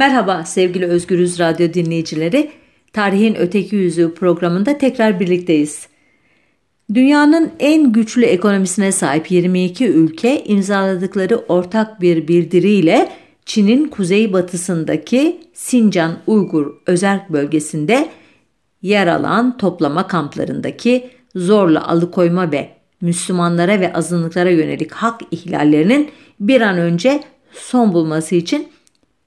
Merhaba sevgili Özgürüz Radyo dinleyicileri. Tarihin Öteki Yüzü programında tekrar birlikteyiz. Dünyanın en güçlü ekonomisine sahip 22 ülke imzaladıkları ortak bir bildiriyle Çin'in kuzeybatısındaki Sincan Uygur özerk bölgesinde yer alan toplama kamplarındaki zorla alıkoyma ve Müslümanlara ve azınlıklara yönelik hak ihlallerinin bir an önce son bulması için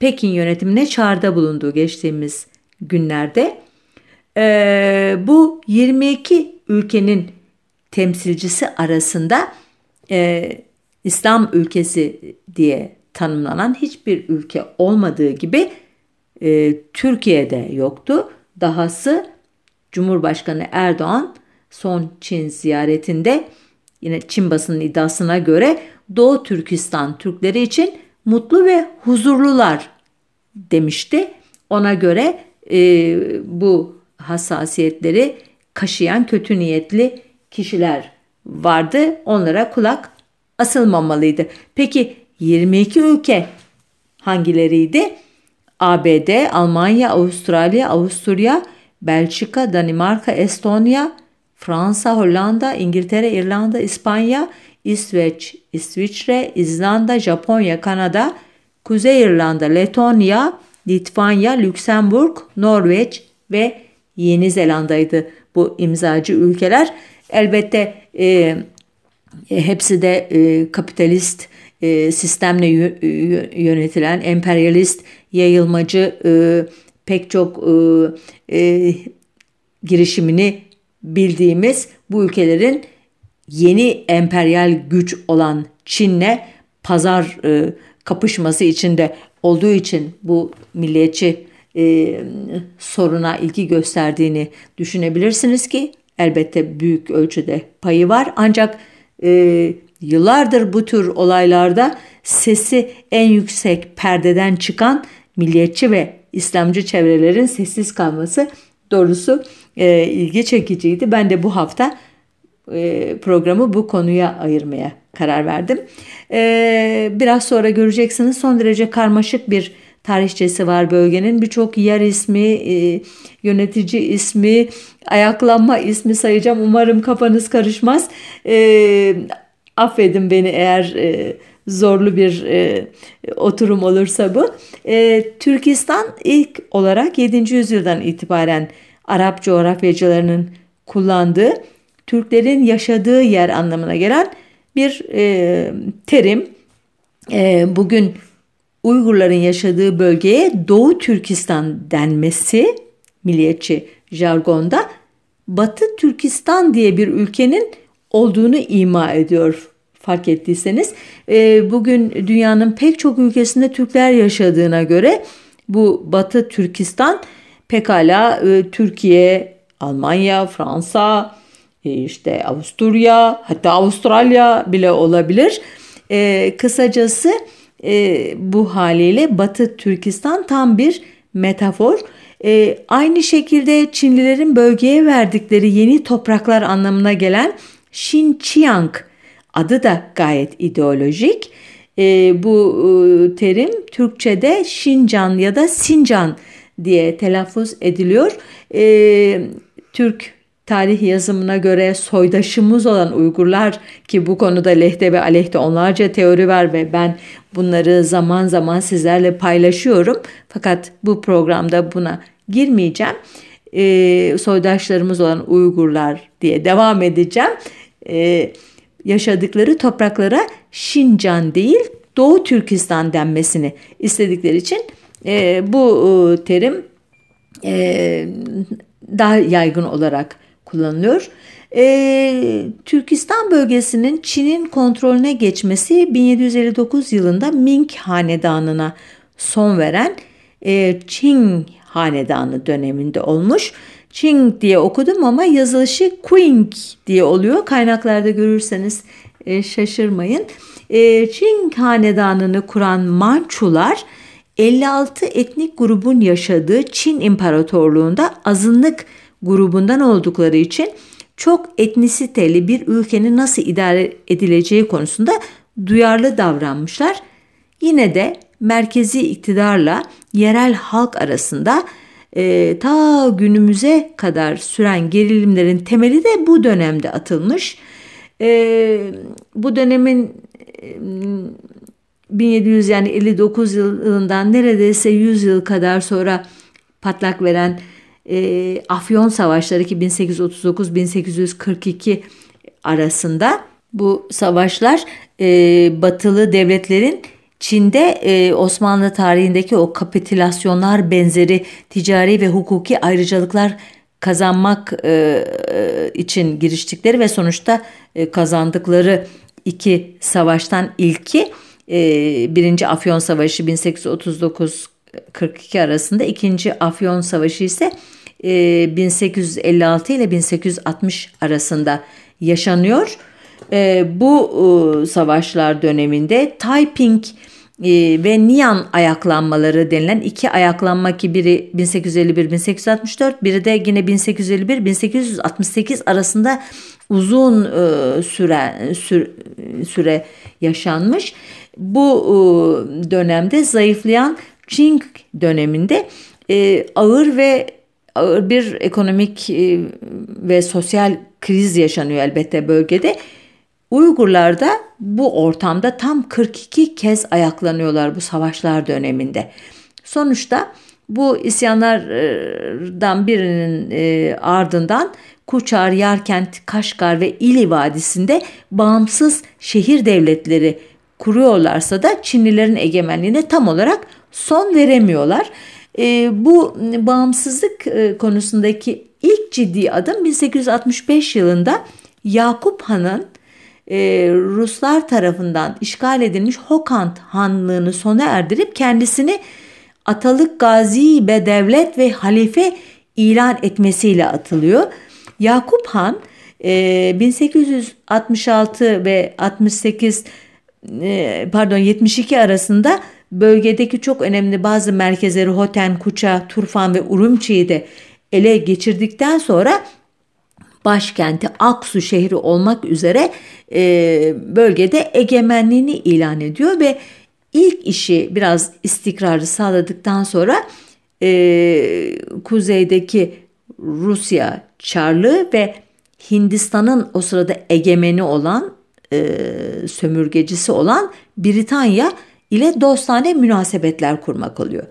Pekin yönetimine çağrıda bulunduğu geçtiğimiz günlerde e, bu 22 ülkenin temsilcisi arasında e, İslam ülkesi diye tanımlanan hiçbir ülke olmadığı gibi e, Türkiye'de yoktu. Dahası Cumhurbaşkanı Erdoğan son Çin ziyaretinde yine Çin basının iddiasına göre Doğu Türkistan Türkleri için mutlu ve huzurlular demişti. Ona göre e, bu hassasiyetleri kaşıyan kötü niyetli kişiler vardı. Onlara kulak asılmamalıydı. Peki 22 ülke hangileriydi? ABD, Almanya, Avustralya, Avusturya, Belçika, Danimarka, Estonya, Fransa, Hollanda, İngiltere, İrlanda, İspanya, İsveç, İsviçre, İzlanda, Japonya, Kanada, Kuzey İrlanda, Letonya, Litvanya, Lüksemburg, Norveç ve Yeni Zelanda'ydı bu imzacı ülkeler. Elbette e, hepsi de e, kapitalist e, sistemle yönetilen emperyalist, yayılmacı e, pek çok e, e, girişimini bildiğimiz bu ülkelerin yeni emperyal güç olan Çin'le pazar e, kapışması içinde olduğu için bu milliyetçi e, soruna ilgi gösterdiğini düşünebilirsiniz ki elbette büyük ölçüde payı var. Ancak e, yıllardır bu tür olaylarda sesi en yüksek perdeden çıkan milliyetçi ve İslamcı çevrelerin sessiz kalması doğrusu e, ilgi çekiciydi. Ben de bu hafta programı bu konuya ayırmaya karar verdim. E, biraz sonra göreceksiniz son derece karmaşık bir tarihçesi var bölgenin. Birçok yer ismi, e, yönetici ismi, ayaklanma ismi sayacağım. Umarım kafanız karışmaz. E, affedin beni eğer e, zorlu bir e, oturum olursa bu. E, Türkistan ilk olarak 7. yüzyıldan itibaren Arap coğrafyacılarının kullandığı Türklerin yaşadığı yer anlamına gelen bir e, terim. E, bugün Uygurların yaşadığı bölgeye Doğu Türkistan denmesi milliyetçi jargonda Batı Türkistan diye bir ülkenin olduğunu ima ediyor fark ettiyseniz. E, bugün dünyanın pek çok ülkesinde Türkler yaşadığına göre bu Batı Türkistan pekala e, Türkiye, Almanya, Fransa, işte Avusturya hatta Avustralya bile olabilir. E, kısacası e, bu haliyle Batı Türkistan tam bir metafor. E, aynı şekilde Çinlilerin bölgeye verdikleri yeni topraklar anlamına gelen Xinjiang adı da gayet ideolojik. E, bu e, terim Türkçe'de Şincan ya da Sincan diye telaffuz ediliyor. E, Türk tarih yazımına göre soydaşımız olan Uygurlar ki bu konuda lehte ve aleyhte onlarca teori var ve ben bunları zaman zaman sizlerle paylaşıyorum. Fakat bu programda buna girmeyeceğim. Ee, soydaşlarımız olan Uygurlar diye devam edeceğim. Ee, yaşadıkları topraklara Şincan değil Doğu Türkistan denmesini istedikleri için e, bu e, terim e, daha yaygın olarak kullanılıyor. E, Türkistan bölgesinin Çin'in kontrolüne geçmesi 1759 yılında Ming Hanedanı'na son veren e, Qing Hanedanı döneminde olmuş. Qing diye okudum ama yazılışı Qing diye oluyor. Kaynaklarda görürseniz e, şaşırmayın. E, Qing Hanedanı'nı kuran Mançular 56 etnik grubun yaşadığı Çin İmparatorluğu'nda azınlık grubundan oldukları için çok etnisiteli bir ülkenin nasıl idare edileceği konusunda duyarlı davranmışlar. Yine de merkezi iktidarla yerel halk arasında e, ta günümüze kadar süren gerilimlerin temeli de bu dönemde atılmış. E, bu dönemin e, 1700 yani 59 yılından neredeyse 100 yıl kadar sonra patlak veren e, Afyon Savaşları ki 1839-1842 arasında bu savaşlar e, batılı devletlerin Çin'de e, Osmanlı tarihindeki o kapitülasyonlar benzeri ticari ve hukuki ayrıcalıklar kazanmak e, için giriştikleri ve sonuçta e, kazandıkları iki savaştan ilki e, birinci Afyon Savaşı 1839 42 arasında ikinci Afyon Savaşı ise e, 1856 ile 1860 arasında yaşanıyor. E, bu e, savaşlar döneminde Taiping e, ve Nian ayaklanmaları denilen iki ayaklanma ki biri 1851-1864 biri de yine 1851-1868 arasında uzun e, süre, süre, süre yaşanmış. Bu e, dönemde zayıflayan Qing döneminde e, ağır ve ağır bir ekonomik e, ve sosyal kriz yaşanıyor elbette bölgede. Uygurlar da bu ortamda tam 42 kez ayaklanıyorlar bu savaşlar döneminde. Sonuçta bu isyanlardan birinin e, ardından Kuçar, Yarkent, Kaşgar ve İli Vadisi'nde bağımsız şehir devletleri kuruyorlarsa da Çinlilerin egemenliğine tam olarak son veremiyorlar. E, bu bağımsızlık e, konusundaki ilk ciddi adım 1865 yılında Yakup Han'ın e, Ruslar tarafından işgal edilmiş Hokant Hanlığını sona erdirip kendisini Atalık Gazi be devlet ve halife ilan etmesiyle atılıyor. Yakup Han e, 1866 ve 68 e, pardon 72 arasında bölgedeki çok önemli bazı merkezleri Hoten, Kuça, Turfan ve Urumçi'yi de ele geçirdikten sonra başkenti Aksu şehri olmak üzere e, bölgede egemenliğini ilan ediyor ve ilk işi biraz istikrarı sağladıktan sonra e, kuzeydeki Rusya Çarlığı ve Hindistan'ın o sırada egemeni olan e, sömürgecisi olan Britanya ile dostane münasebetler kurmak oluyor.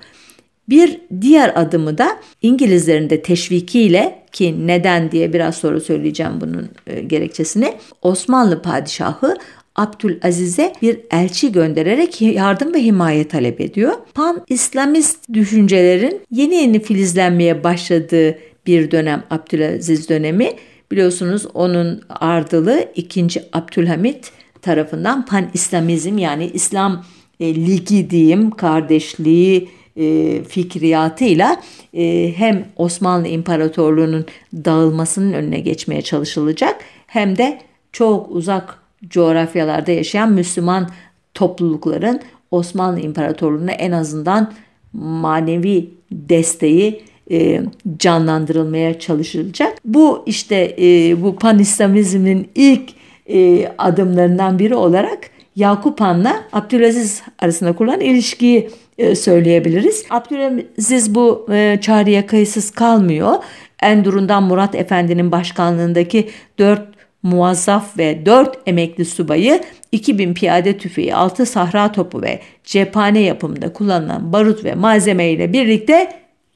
Bir diğer adımı da İngilizlerin de teşvikiyle ki neden diye biraz sonra söyleyeceğim bunun e, gerekçesini Osmanlı padişahı Abdülaziz'e bir elçi göndererek yardım ve himaye talep ediyor. Pan İslamist düşüncelerin yeni yeni filizlenmeye başladığı bir dönem Abdülaziz dönemi. Biliyorsunuz onun ardılı 2. Abdülhamit tarafından Pan İslamizm yani İslam e, ligi diyeyim kardeşliği e, fikriyatıyla e, hem Osmanlı İmparatorluğu'nun dağılmasının önüne geçmeye çalışılacak hem de çok uzak coğrafyalarda yaşayan Müslüman toplulukların Osmanlı İmparatorluğu'na en azından manevi desteği e, canlandırılmaya çalışılacak. Bu işte e, bu panislamizmin ilk e, adımlarından biri olarak Yakup Han'la Abdülaziz arasında kurulan ilişkiyi e, söyleyebiliriz. Abdülaziz bu e, çağrıya kayıtsız kalmıyor. Endurun'dan Murat Efendi'nin başkanlığındaki 4 muazzaf ve 4 emekli subayı 2000 piyade tüfeği, 6 sahra topu ve cephane yapımında kullanılan barut ve malzeme ile birlikte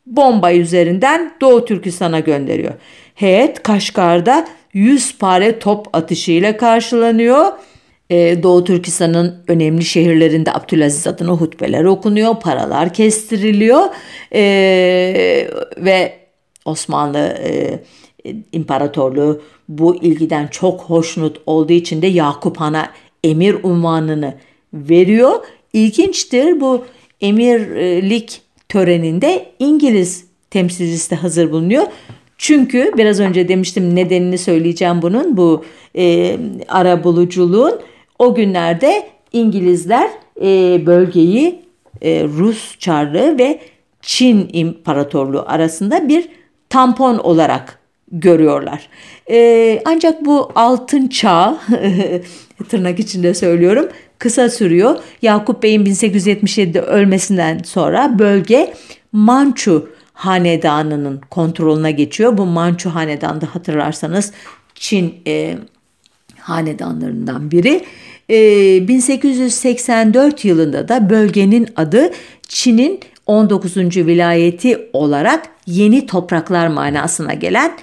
bomba üzerinden Doğu Türkistan'a gönderiyor. Heyet Kaşgar'da 100 pare top atışı ile karşılanıyor Doğu Türkistan'ın önemli şehirlerinde Abdülaziz adına hutbeler okunuyor, paralar kestiriliyor ee, ve Osmanlı e, İmparatorluğu bu ilgiden çok hoşnut olduğu için de Yakup Han'a emir unvanını veriyor. İlginçtir bu emirlik töreninde İngiliz temsilcisi de hazır bulunuyor. Çünkü biraz önce demiştim nedenini söyleyeceğim bunun bu e, ara buluculuğun o günlerde İngilizler e, bölgeyi e, Rus Çarlığı ve Çin İmparatorluğu arasında bir tampon olarak görüyorlar. E, ancak bu altın çağ tırnak içinde söylüyorum kısa sürüyor. Yakup Bey'in 1877'de ölmesinden sonra bölge Mançu hanedanının kontrolüne geçiyor. Bu Mançu hanedanı hatırlarsanız Çin e, hanedanlarından biri. E, 1884 yılında da bölgenin adı Çin'in 19. vilayeti olarak yeni topraklar manasına gelen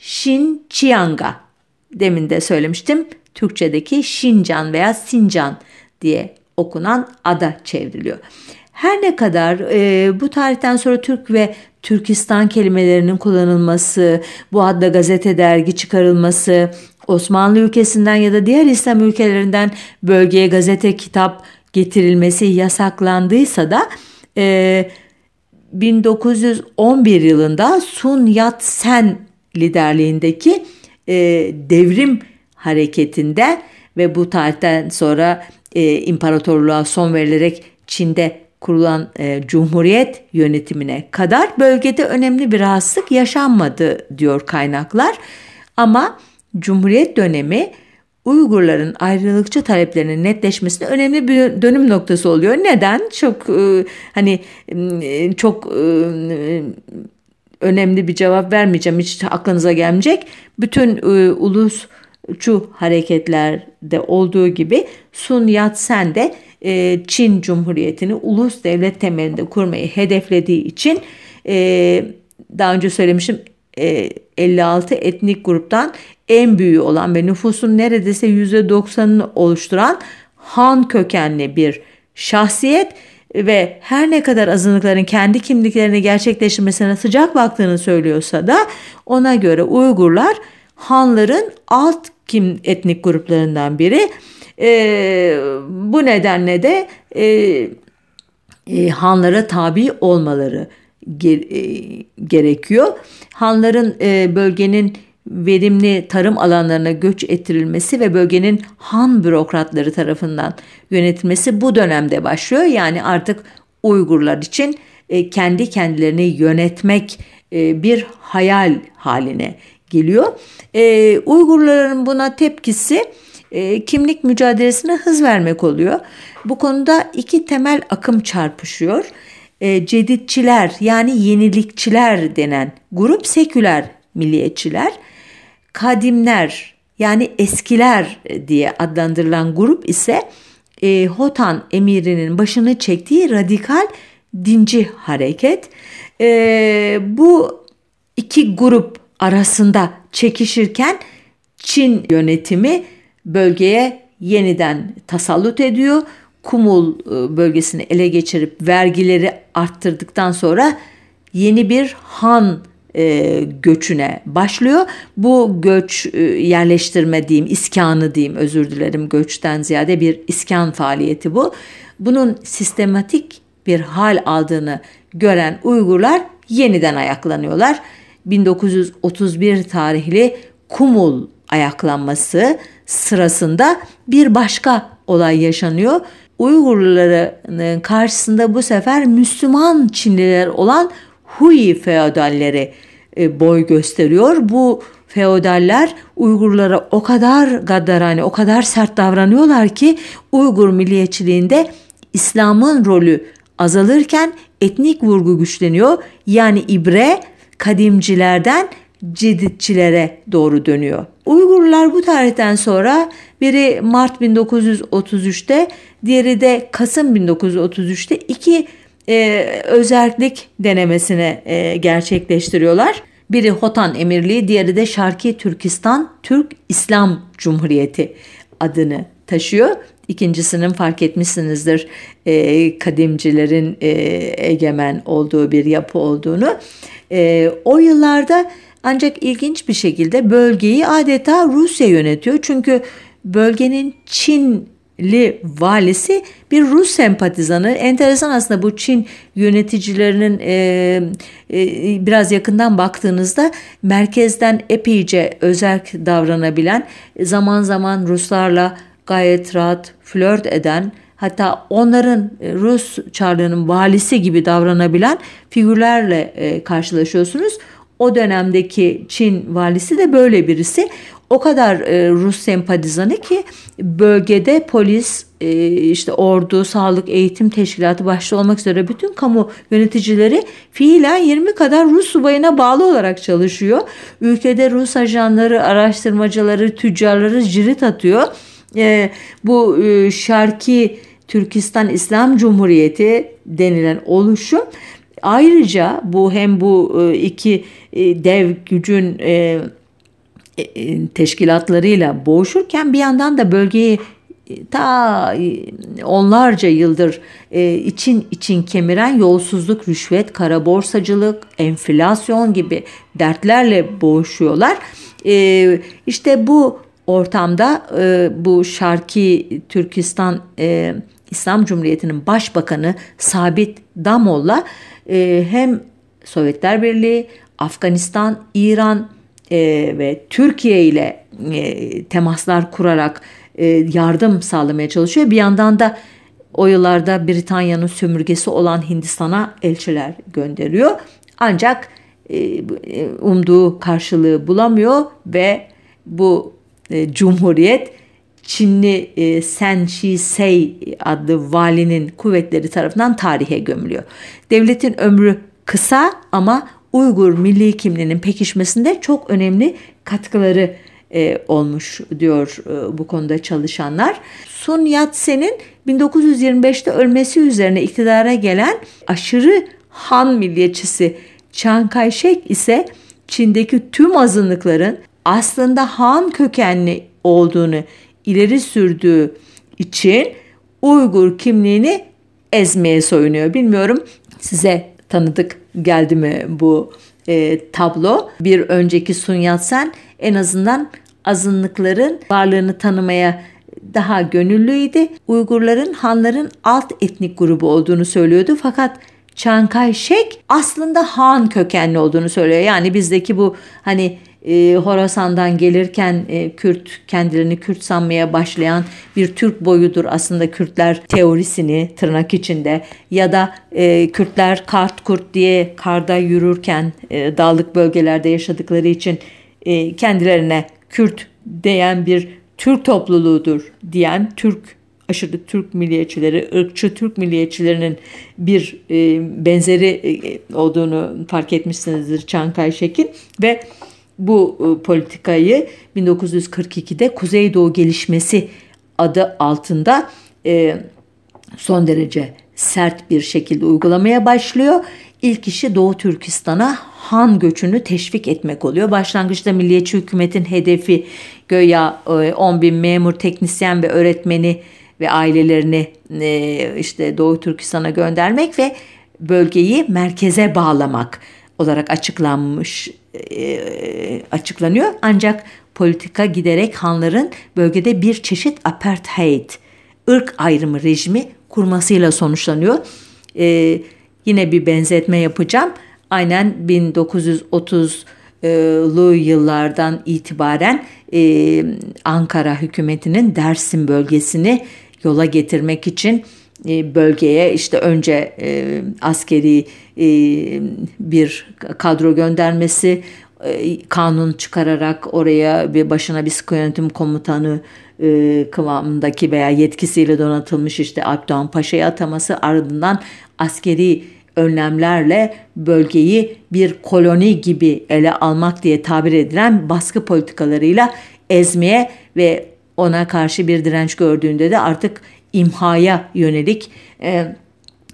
Xinjiang'a demin de söylemiştim Türkçedeki Şincan veya Sincan diye okunan ada çevriliyor. Her ne kadar e, bu tarihten sonra Türk ve Türkistan kelimelerinin kullanılması, bu adla gazete dergi çıkarılması, Osmanlı ülkesinden ya da diğer İslam ülkelerinden bölgeye gazete kitap getirilmesi yasaklandıysa da e, 1911 yılında Sun Yat-sen liderliğindeki e, devrim hareketinde ve bu tarihten sonra e, imparatorluğa son verilerek Çin'de kurulan e, cumhuriyet yönetimine kadar bölgede önemli bir rahatsızlık yaşanmadı diyor kaynaklar. Ama cumhuriyet dönemi Uygurların ayrılıkçı taleplerinin netleşmesinde önemli bir dönüm noktası oluyor. Neden? Çok e, hani e, çok e, önemli bir cevap vermeyeceğim. Hiç aklınıza gelmeyecek. Bütün e, ulusçu hareketlerde olduğu gibi Sun Yat-sen de e, Çin Cumhuriyeti'ni ulus devlet temelinde kurmayı hedeflediği için e, daha önce söylemişim e, 56 etnik gruptan en büyüğü olan ve nüfusun neredeyse %90'ını oluşturan Han kökenli bir şahsiyet ve her ne kadar azınlıkların kendi kimliklerini gerçekleştirmesine sıcak baktığını söylüyorsa da ona göre Uygurlar Hanların alt kim etnik gruplarından biri. E, bu nedenle de e, e, Hanlara tabi olmaları e, gerekiyor. Hanların e, bölgenin verimli tarım alanlarına göç ettirilmesi ve bölgenin Han bürokratları tarafından yönetilmesi bu dönemde başlıyor. Yani artık Uygurlar için e, kendi kendilerini yönetmek bir hayal haline geliyor. Uygurların buna tepkisi kimlik mücadelesine hız vermek oluyor. Bu konuda iki temel akım çarpışıyor e, ceditçiler yani yenilikçiler denen grup seküler milliyetçiler, kadimler yani eskiler diye adlandırılan grup ise e, Hotan emirinin başını çektiği radikal dinci hareket. E, bu iki grup arasında çekişirken Çin yönetimi bölgeye yeniden tasallut ediyor Kumul e, bölgesini ele geçirip vergileri arttırdıktan sonra yeni bir Han e, göçüne başlıyor. Bu göç e, yerleştirme diyeyim, iskanı diyeyim özür dilerim göçten ziyade bir iskan faaliyeti bu. Bunun sistematik bir hal aldığını gören Uygurlar yeniden ayaklanıyorlar. 1931 tarihli Kumul ayaklanması sırasında bir başka olay yaşanıyor. Uygurların karşısında bu sefer Müslüman Çinliler olan Hui feodalleri e, boy gösteriyor. Bu feodaller Uygurlara o kadar gaddarane, o kadar sert davranıyorlar ki Uygur milliyetçiliğinde İslam'ın rolü azalırken etnik vurgu güçleniyor. Yani ibre kadimcilerden ceditçilere doğru dönüyor. Uygurlar bu tarihten sonra biri Mart 1933'te diğeri de Kasım 1933'te iki e, özellik denemesine e, gerçekleştiriyorlar. Biri Hotan Emirliği, diğeri de Şarki Türkistan Türk İslam Cumhuriyeti adını taşıyor. İkincisinin fark etmişsinizdir e, kadimcilerin e, egemen olduğu bir yapı olduğunu. E, o yıllarda ancak ilginç bir şekilde bölgeyi adeta Rusya yönetiyor. Çünkü bölgenin Çinli valisi bir Rus sempatizanı. Enteresan aslında bu Çin yöneticilerinin e, e, biraz yakından baktığınızda merkezden epeyce özerk davranabilen, zaman zaman Ruslarla gayet rahat flört eden, hatta onların e, Rus Çarlığı'nın valisi gibi davranabilen figürlerle e, karşılaşıyorsunuz. O dönemdeki Çin valisi de böyle birisi. O kadar e, Rus sempatizanı ki bölgede polis, e, işte ordu, sağlık, eğitim teşkilatı başta olmak üzere bütün kamu yöneticileri fiilen 20 kadar Rus subayına bağlı olarak çalışıyor. Ülkede Rus ajanları, araştırmacıları, tüccarları cirit atıyor. E, bu e, Şarki Türkistan İslam Cumhuriyeti denilen oluşum ayrıca bu hem bu e, iki e, dev gücün e, teşkilatlarıyla boğuşurken bir yandan da bölgeyi ta onlarca yıldır için için kemiren yolsuzluk, rüşvet, kara borsacılık, enflasyon gibi dertlerle boğuşuyorlar. İşte bu ortamda bu Şarki Türkistan İslam Cumhuriyeti'nin başbakanı Sabit Damol'la e, hem Sovyetler Birliği, Afganistan, İran e, ve Türkiye ile e, temaslar kurarak e, yardım sağlamaya çalışıyor. Bir yandan da o yıllarda Britanya'nın sömürgesi olan Hindistan'a elçiler gönderiyor. Ancak e, umduğu karşılığı bulamıyor ve bu e, cumhuriyet Çinli e, Sen Shi Sei adlı valinin kuvvetleri tarafından tarihe gömülüyor. Devletin ömrü kısa ama Uygur milli kimliğinin pekişmesinde çok önemli katkıları e, olmuş diyor e, bu konuda çalışanlar. Sun Yat-sen'in 1925'te ölmesi üzerine iktidara gelen aşırı Han milliyetçisi Chiang Kai-shek ise Çin'deki tüm azınlıkların aslında Han kökenli olduğunu ileri sürdüğü için Uygur kimliğini ezmeye soyunuyor. Bilmiyorum size tanıdık geldi mi bu e, tablo? Bir önceki Sun Yat-sen en azından azınlıkların varlığını tanımaya daha gönüllüydü. Uygurların Hanların alt etnik grubu olduğunu söylüyordu fakat Chiang Kai-shek aslında Han kökenli olduğunu söylüyor. Yani bizdeki bu hani e, Horasan'dan gelirken e, Kürt kendilerini Kürt sanmaya başlayan bir Türk boyudur aslında Kürtler teorisini tırnak içinde. Ya da e, Kürtler kart kurt diye karda yürürken e, dağlık bölgelerde yaşadıkları için e, kendilerine Kürt diyen bir Türk topluluğudur diyen Türk aşırı Türk milliyetçileri, ırkçı Türk milliyetçilerinin bir e, benzeri e, olduğunu fark etmişsinizdir Çankay Şek'in. Ve bu e, politikayı 1942'de Kuzeydoğu Gelişmesi adı altında e, son derece sert bir şekilde uygulamaya başlıyor. İlk işi Doğu Türkistan'a Han göçünü teşvik etmek oluyor. Başlangıçta milliyetçi hükümetin hedefi göya 10 e, bin memur, teknisyen ve öğretmeni ve ailelerini işte Doğu Türkistan'a göndermek ve bölgeyi merkeze bağlamak olarak açıklanmış e, açıklanıyor. Ancak politika giderek Hanların bölgede bir çeşit apartheid, ırk ayrımı rejimi kurmasıyla sonuçlanıyor. E, yine bir benzetme yapacağım. Aynen 1930'lu yıllardan itibaren e, Ankara hükümetinin Dersim bölgesini yola getirmek için bölgeye işte önce e, askeri e, bir kadro göndermesi, e, kanun çıkararak oraya bir başına bir sıkı yönetim komutanı e, kıvamındaki veya yetkisiyle donatılmış işte Alpdoğan Paşa'ya ataması ardından askeri önlemlerle bölgeyi bir koloni gibi ele almak diye tabir edilen baskı politikalarıyla ezmeye ve ona karşı bir direnç gördüğünde de artık imhaya yönelik e,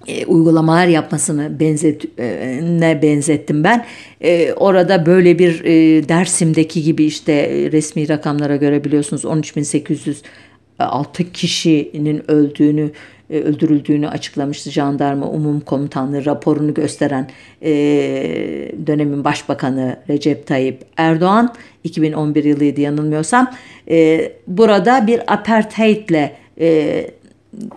e, uygulamalar yapmasını benzet e, ne benzettim ben. E, orada böyle bir e, Dersim'deki gibi işte e, resmi rakamlara göre biliyorsunuz 13.806 kişinin öldüğünü e, öldürüldüğünü açıklamıştı jandarma umum komutanlığı raporunu gösteren e, dönemin başbakanı Recep Tayyip Erdoğan 2011 yılıydı yanılmıyorsam e, burada bir apartheidle e,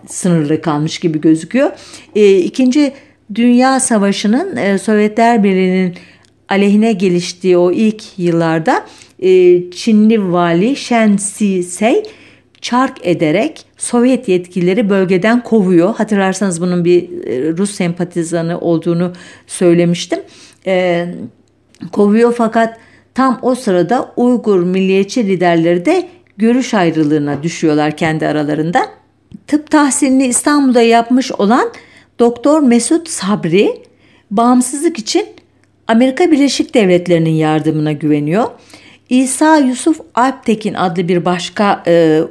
sınırlı kalmış gibi gözüküyor. E, İkinci Dünya Savaşı'nın e, Sovyetler Birliği'nin aleyhine geliştiği o ilk yıllarda e, Çinli vali Shen Si-sei çark ederek Sovyet yetkilileri bölgeden kovuyor. Hatırlarsanız bunun bir e, Rus sempatizanı olduğunu söylemiştim. E, kovuyor fakat tam o sırada Uygur milliyetçi liderleri de görüş ayrılığına düşüyorlar kendi aralarında. Tıp tahsilini İstanbul'da yapmış olan Doktor Mesut Sabri bağımsızlık için Amerika Birleşik Devletleri'nin yardımına güveniyor. İsa Yusuf Alptekin adlı bir başka e,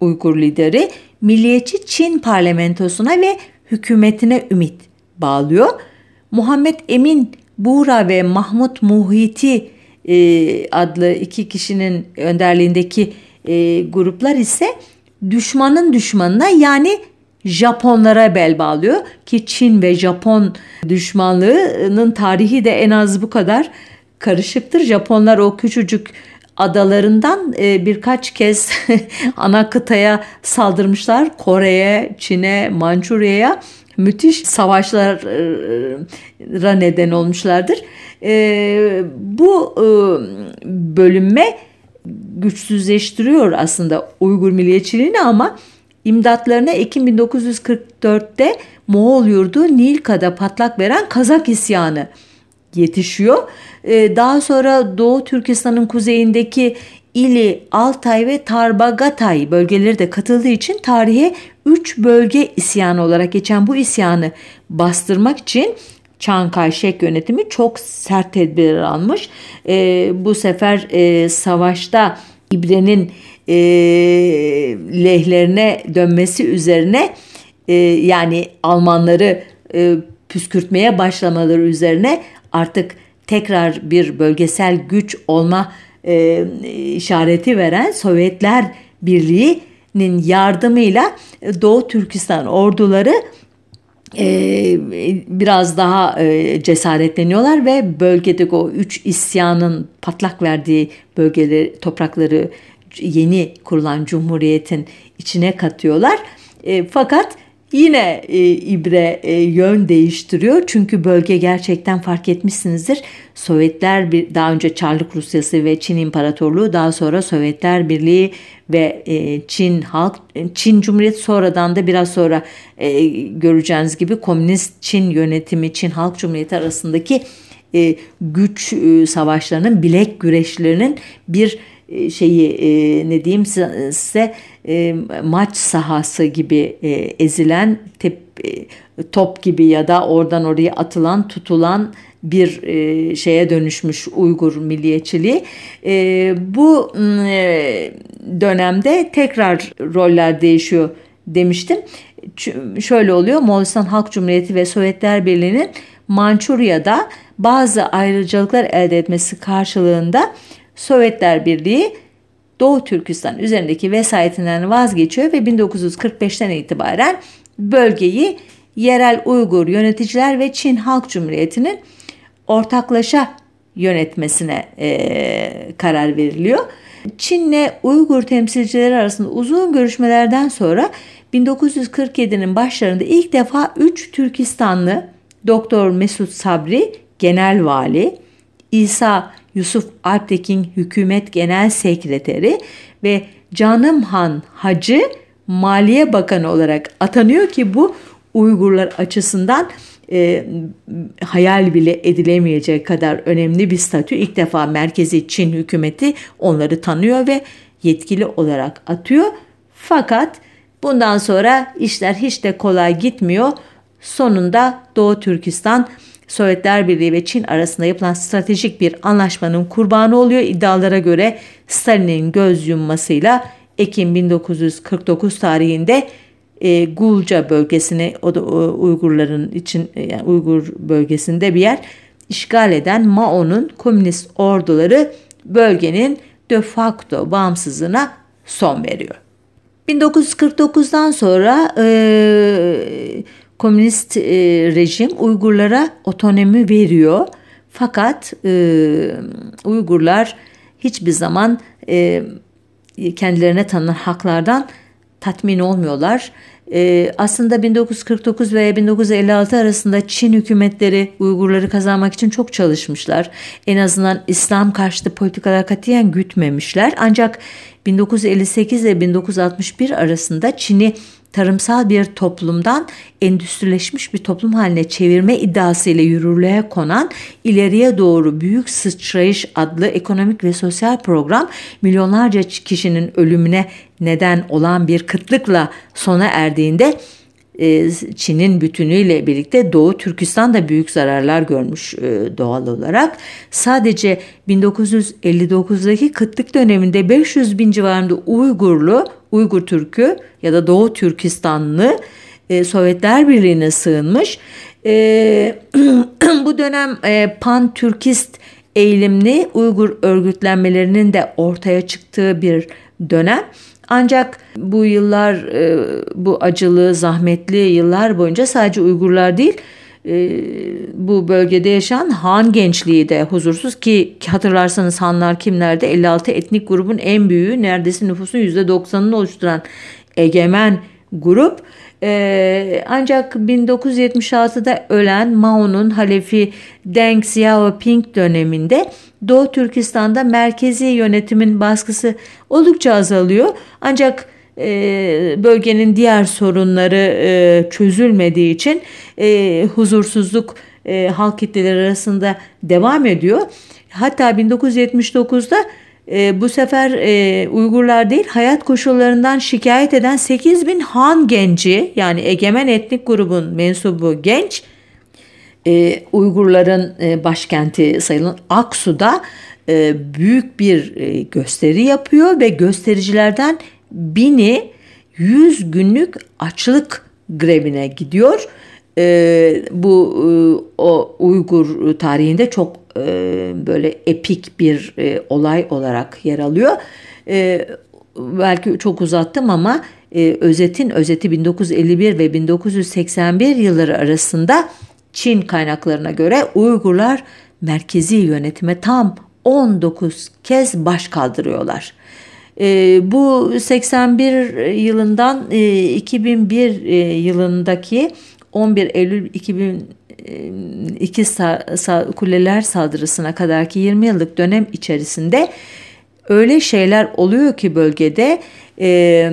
Uygur lideri milliyetçi Çin parlamentosuna ve hükümetine ümit bağlıyor. Muhammed Emin Buğra ve Mahmut Muhiti e, adlı iki kişinin önderliğindeki e, gruplar ise düşmanın düşmanına yani Japonlara bel bağlıyor ki Çin ve Japon düşmanlığının tarihi de en az bu kadar karışıktır. Japonlar o küçücük adalarından e, birkaç kez ana kıtaya saldırmışlar. Kore'ye, Çin'e, Mançurya'ya müthiş savaşlara neden olmuşlardır. E, bu e, bölünme güçsüzleştiriyor aslında Uygur milliyetçiliğini ama imdatlarına Ekim 1944'te Moğol yurdu Nilka'da patlak veren Kazak isyanı yetişiyor. Ee, daha sonra Doğu Türkistan'ın kuzeyindeki İli, Altay ve Tarbagatay bölgeleri de katıldığı için tarihe 3 bölge isyanı olarak geçen bu isyanı bastırmak için Çankay Şek yönetimi çok sert tedbirler almış. E, bu sefer e, savaşta İbre'nin e, lehlerine dönmesi üzerine e, yani Almanları e, püskürtmeye başlamaları üzerine artık tekrar bir bölgesel güç olma e, işareti veren Sovyetler Birliği'nin yardımıyla Doğu Türkistan orduları e, biraz daha e, cesaretleniyorlar ve bölgedeki o üç isyanın patlak verdiği bölgeleri, toprakları yeni kurulan cumhuriyetin içine katıyorlar. E, fakat yine e, İbre e, yön değiştiriyor. Çünkü bölge gerçekten fark etmişsinizdir. Sovyetler bir daha önce Çarlık Rusyası ve Çin İmparatorluğu daha sonra Sovyetler Birliği ve e, Çin halk Çin Cumhuriyeti sonradan da biraz sonra e, göreceğiniz gibi komünist Çin yönetimi Çin Halk Cumhuriyeti arasındaki e, güç e, savaşlarının bilek güreşlerinin bir e, şeyi e, ne diyeyim size e, maç sahası gibi e, ezilen tep, e, top gibi ya da oradan oraya atılan tutulan bir e, şeye dönüşmüş Uygur milliyetçiliği. E, bu e, dönemde tekrar roller değişiyor demiştim. Şöyle oluyor Moğolistan Halk Cumhuriyeti ve Sovyetler Birliği'nin Mançurya'da bazı ayrıcalıklar elde etmesi karşılığında Sovyetler Birliği Doğu Türkistan üzerindeki vesayetinden vazgeçiyor ve 1945'ten itibaren bölgeyi yerel Uygur yöneticiler ve Çin Halk Cumhuriyeti'nin ortaklaşa yönetmesine e, karar veriliyor. Çin'le Uygur temsilcileri arasında uzun görüşmelerden sonra 1947'nin başlarında ilk defa 3 Türkistanlı Doktor Mesut Sabri genel vali, İsa Yusuf Alptekin hükümet genel sekreteri ve Canım Han Hacı Maliye Bakanı olarak atanıyor ki bu Uygurlar açısından e, hayal bile edilemeyecek kadar önemli bir statü. İlk defa merkezi Çin hükümeti onları tanıyor ve yetkili olarak atıyor. Fakat bundan sonra işler hiç de kolay gitmiyor. Sonunda Doğu Türkistan Sovyetler Birliği ve Çin arasında yapılan stratejik bir anlaşmanın kurbanı oluyor. İddialara göre Stalin'in göz yummasıyla Ekim 1949 tarihinde e, Gulca bölgesini o da o, Uygurların için e, yani Uygur bölgesinde bir yer işgal eden Mao'nun komünist orduları bölgenin de facto bağımsızlığına son veriyor. 1949'dan sonra e, komünist e, rejim Uygurlara otonomi veriyor. Fakat e, Uygurlar hiçbir zaman e, kendilerine tanınan haklardan tatmin olmuyorlar. Ee, aslında 1949 ve 1956 arasında Çin hükümetleri Uygurları kazanmak için çok çalışmışlar. En azından İslam karşıtı politikalar katiyen gütmemişler. Ancak 1958 ile 1961 arasında Çin'i tarımsal bir toplumdan endüstrileşmiş bir toplum haline çevirme iddiasıyla yürürlüğe konan ileriye doğru büyük sıçrayış adlı ekonomik ve sosyal program milyonlarca kişinin ölümüne neden olan bir kıtlıkla sona erdiğinde e, Çin'in bütünüyle birlikte Doğu Türkistan da büyük zararlar görmüş e, doğal olarak. Sadece 1959'daki kıtlık döneminde 500 bin civarında Uygurlu, Uygur Türk'ü ya da Doğu Türkistanlı e, Sovyetler Birliği'ne sığınmış. bu dönem pan-Türkist eğilimli Uygur örgütlenmelerinin de ortaya çıktığı bir dönem. Ancak bu yıllar, e, bu acılı, zahmetli yıllar boyunca sadece Uygurlar değil, e, bu bölgede yaşayan Han gençliği de huzursuz ki hatırlarsanız Hanlar kimlerdi? 56 etnik grubun en büyüğü neredeyse nüfusun %90'ını oluşturan egemen grup. Ee, ancak 1976'da ölen Mao'nun halefi Deng Xiaoping döneminde Doğu Türkistan'da merkezi yönetimin baskısı oldukça azalıyor. Ancak e, bölgenin diğer sorunları e, çözülmediği için e, huzursuzluk e, halk kitleleri arasında devam ediyor. Hatta 1979'da e, bu sefer Uygurlar değil hayat koşullarından şikayet eden 8 bin Han genci yani egemen etnik grubun mensubu genç Uygurların başkenti sayılan Aksu'da büyük bir gösteri yapıyor ve göstericilerden bini 100 günlük açlık grevine gidiyor. E, bu e, o Uygur tarihinde çok e, böyle epik bir e, olay olarak yer alıyor. E, belki çok uzattım ama e, özetin özeti 1951 ve 1981 yılları arasında Çin kaynaklarına göre Uygurlar merkezi yönetime tam 19 kez baş kaldırıyorlar. E, bu 81 yılından e, 2001 e, yılındaki 11 Eylül 2002 sa, sa, kuleler saldırısına kadarki 20 yıllık dönem içerisinde öyle şeyler oluyor ki bölgede e,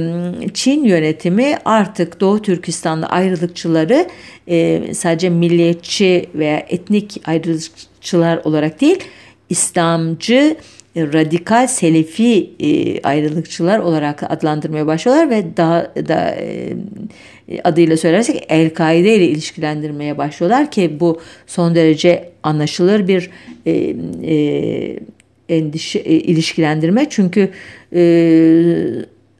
Çin yönetimi artık Doğu Türkistan'da ayrılıkçıları e, sadece milliyetçi veya etnik ayrılıkçılar olarak değil İslamcı radikal Selefi e, ayrılıkçılar olarak adlandırmaya başlıyorlar ve daha da e, adıyla söylersek El-Kaide ile ilişkilendirmeye başlıyorlar ki bu son derece anlaşılır bir e, e, endişe e, ilişkilendirme. Çünkü e,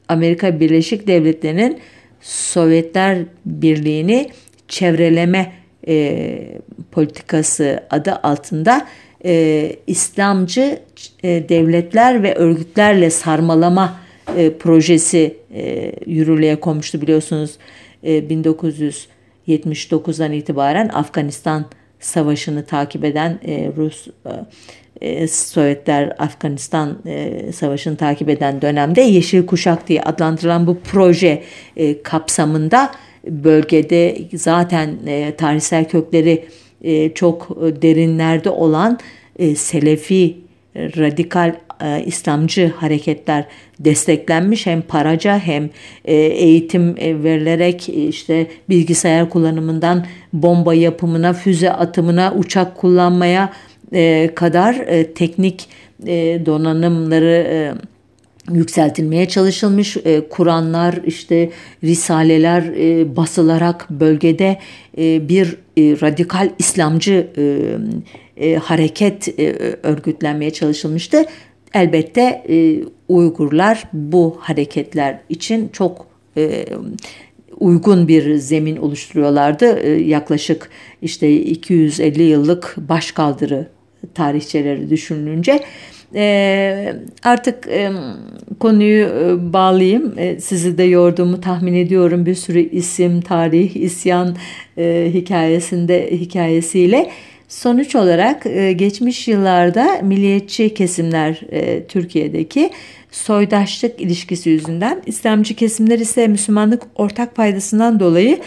Amerika Birleşik Devletleri'nin Sovyetler Birliği'ni çevreleme e, politikası adı altında e, İslamcı e, devletler ve örgütlerle sarmalama e, projesi e, yürürlüğe konmuştu biliyorsunuz. E, 1979'dan itibaren Afganistan Savaşı'nı takip eden e, Rus e, e, Sovyetler Afganistan e, Savaşı'nı takip eden dönemde Yeşil Kuşak diye adlandırılan bu proje e, kapsamında bölgede zaten e, tarihsel kökleri e, çok derinlerde olan e, Selefi radikal e, İslamcı hareketler desteklenmiş. Hem paraca hem e, eğitim e, verilerek e, işte bilgisayar kullanımından bomba yapımına, füze atımına, uçak kullanmaya e, kadar e, teknik e, donanımları e, yükseltilmeye çalışılmış. E, Kur'anlar işte risaleler e, basılarak bölgede e, bir e, radikal İslamcı e, e, hareket e, örgütlenmeye çalışılmıştı. Elbette e, Uygurlar bu hareketler için çok e, uygun bir zemin oluşturuyorlardı. E, yaklaşık işte 250 yıllık başkaldırı tarihçeleri düşünülünce e, artık e, konuyu e, bağlayayım. E, sizi de yorduğumu tahmin ediyorum. Bir sürü isim, tarih, isyan e, hikayesinde hikayesiyle. Sonuç olarak e, geçmiş yıllarda milliyetçi kesimler e, Türkiye'deki soydaşlık ilişkisi yüzünden İslamcı kesimler ise Müslümanlık ortak paydasından dolayı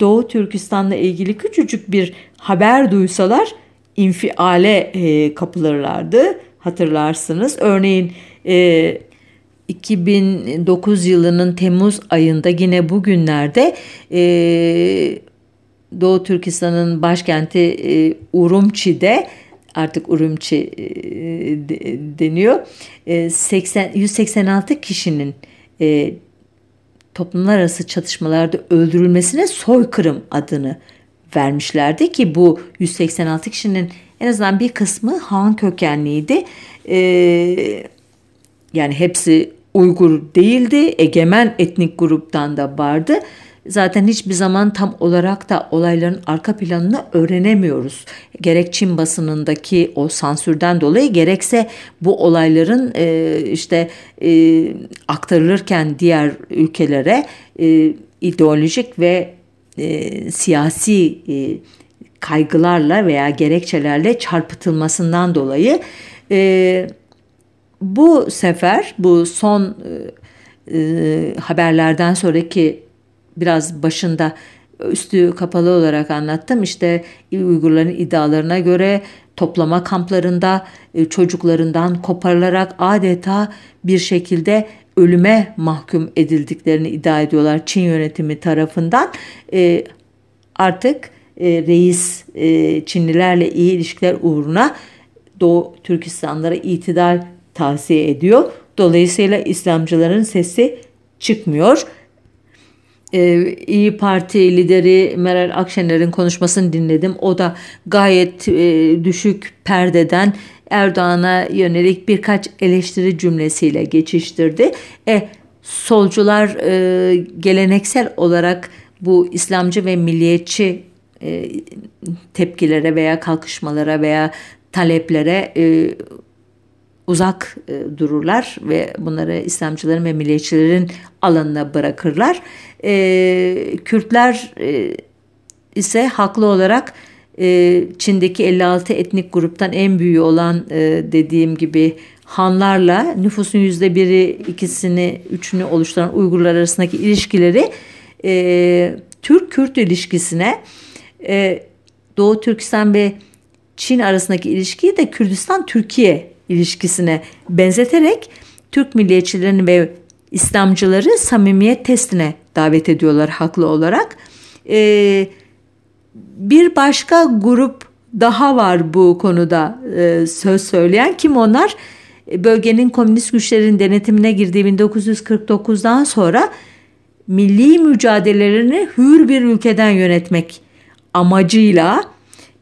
Doğu Türkistan'la ilgili küçücük bir haber duysalar infiale e, kapılırlardı hatırlarsınız. Örneğin e, 2009 yılının Temmuz ayında yine bugünlerde e, Doğu Türkistan'ın başkenti e, Urumçi'de artık Urumçi e, deniyor. E, 80 186 kişinin e, toplumlar arası çatışmalarda öldürülmesine soykırım adını vermişlerdi ki bu 186 kişinin en azından bir kısmı Han kökenliydi. E, yani hepsi Uygur değildi. Egemen etnik gruptan da vardı. Zaten hiçbir zaman tam olarak da olayların arka planını öğrenemiyoruz. Gerek Çin basınındaki o sansürden dolayı gerekse bu olayların e, işte e, aktarılırken diğer ülkelere e, ideolojik ve e, siyasi e, kaygılarla veya gerekçelerle çarpıtılmasından dolayı e, bu sefer bu son e, e, haberlerden sonraki biraz başında üstü kapalı olarak anlattım. İşte Uygurların iddialarına göre toplama kamplarında e, çocuklarından koparılarak adeta bir şekilde ölüme mahkum edildiklerini iddia ediyorlar Çin yönetimi tarafından. E, artık e, reis Çinlilerle iyi ilişkiler uğruna Doğu Türkistanlara itidal tavsiye ediyor. Dolayısıyla İslamcıların sesi çıkmıyor. Ee, İyi Parti lideri Meral Akşener'in konuşmasını dinledim. O da gayet e, düşük perdeden Erdoğan'a yönelik birkaç eleştiri cümlesiyle geçiştirdi. E, solcular e, geleneksel olarak bu İslamcı ve milliyetçi e, tepkilere veya kalkışmalara veya taleplere e, uzak e, dururlar ve bunları İslamcıların ve milliyetçilerin alanına bırakırlar. E, Kürtler e, ise haklı olarak e, Çin'deki 56 etnik gruptan en büyüğü olan e, dediğim gibi Hanlarla nüfusun yüzde biri, ikisini, üçünü oluşturan Uygurlar arasındaki ilişkileri e, Türk-Kürt ilişkisine e, Doğu Türkistan ve Çin arasındaki ilişkiyi de Kürdistan-Türkiye ilişkisine benzeterek Türk milliyetçilerini ve İslamcıları samimiyet testine davet ediyorlar haklı olarak. Ee, bir başka grup daha var bu konuda e, söz söyleyen. Kim onlar? Bölgenin komünist güçlerin denetimine girdiği 1949'dan sonra milli mücadelelerini hür bir ülkeden yönetmek amacıyla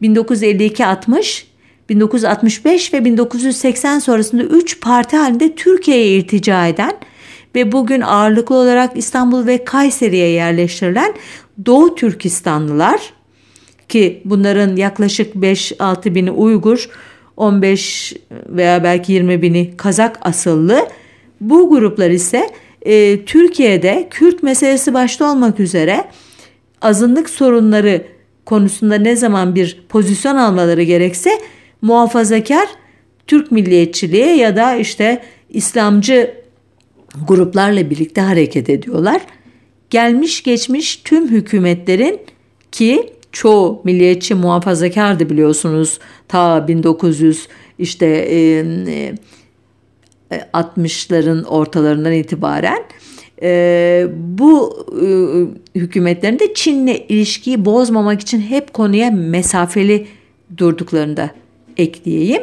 1952-60 1965 ve 1980 sonrasında 3 parti halinde Türkiye'ye irtica eden ve bugün ağırlıklı olarak İstanbul ve Kayseri'ye yerleştirilen Doğu Türkistanlılar ki bunların yaklaşık 5-6 bini Uygur, 15 veya belki 20 bini Kazak asıllı. Bu gruplar ise e, Türkiye'de Kürt meselesi başta olmak üzere azınlık sorunları konusunda ne zaman bir pozisyon almaları gerekse muhafazakar Türk milliyetçiliği ya da işte İslamcı gruplarla birlikte hareket ediyorlar. Gelmiş geçmiş tüm hükümetlerin ki çoğu milliyetçi muhafazakardı biliyorsunuz ta 1900 işte e, 60'ların ortalarından itibaren e, bu e, hükümetlerin de Çin'le ilişkiyi bozmamak için hep konuya mesafeli durduklarında ekleyeyim.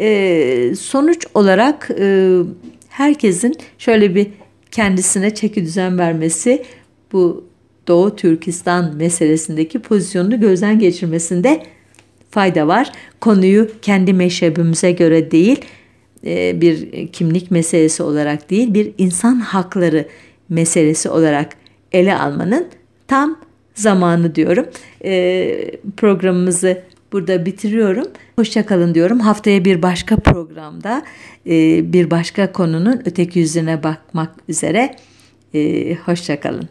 E, sonuç olarak e, herkesin şöyle bir kendisine çeki düzen vermesi bu Doğu Türkistan meselesindeki pozisyonunu gözden geçirmesinde fayda var. Konuyu kendi meşrebimize göre değil, e, bir kimlik meselesi olarak değil, bir insan hakları meselesi olarak ele almanın tam zamanı diyorum. E, programımızı burada bitiriyorum. Hoşçakalın diyorum. Haftaya bir başka programda e, bir başka konunun öteki yüzüne bakmak üzere. Hoşçakalın.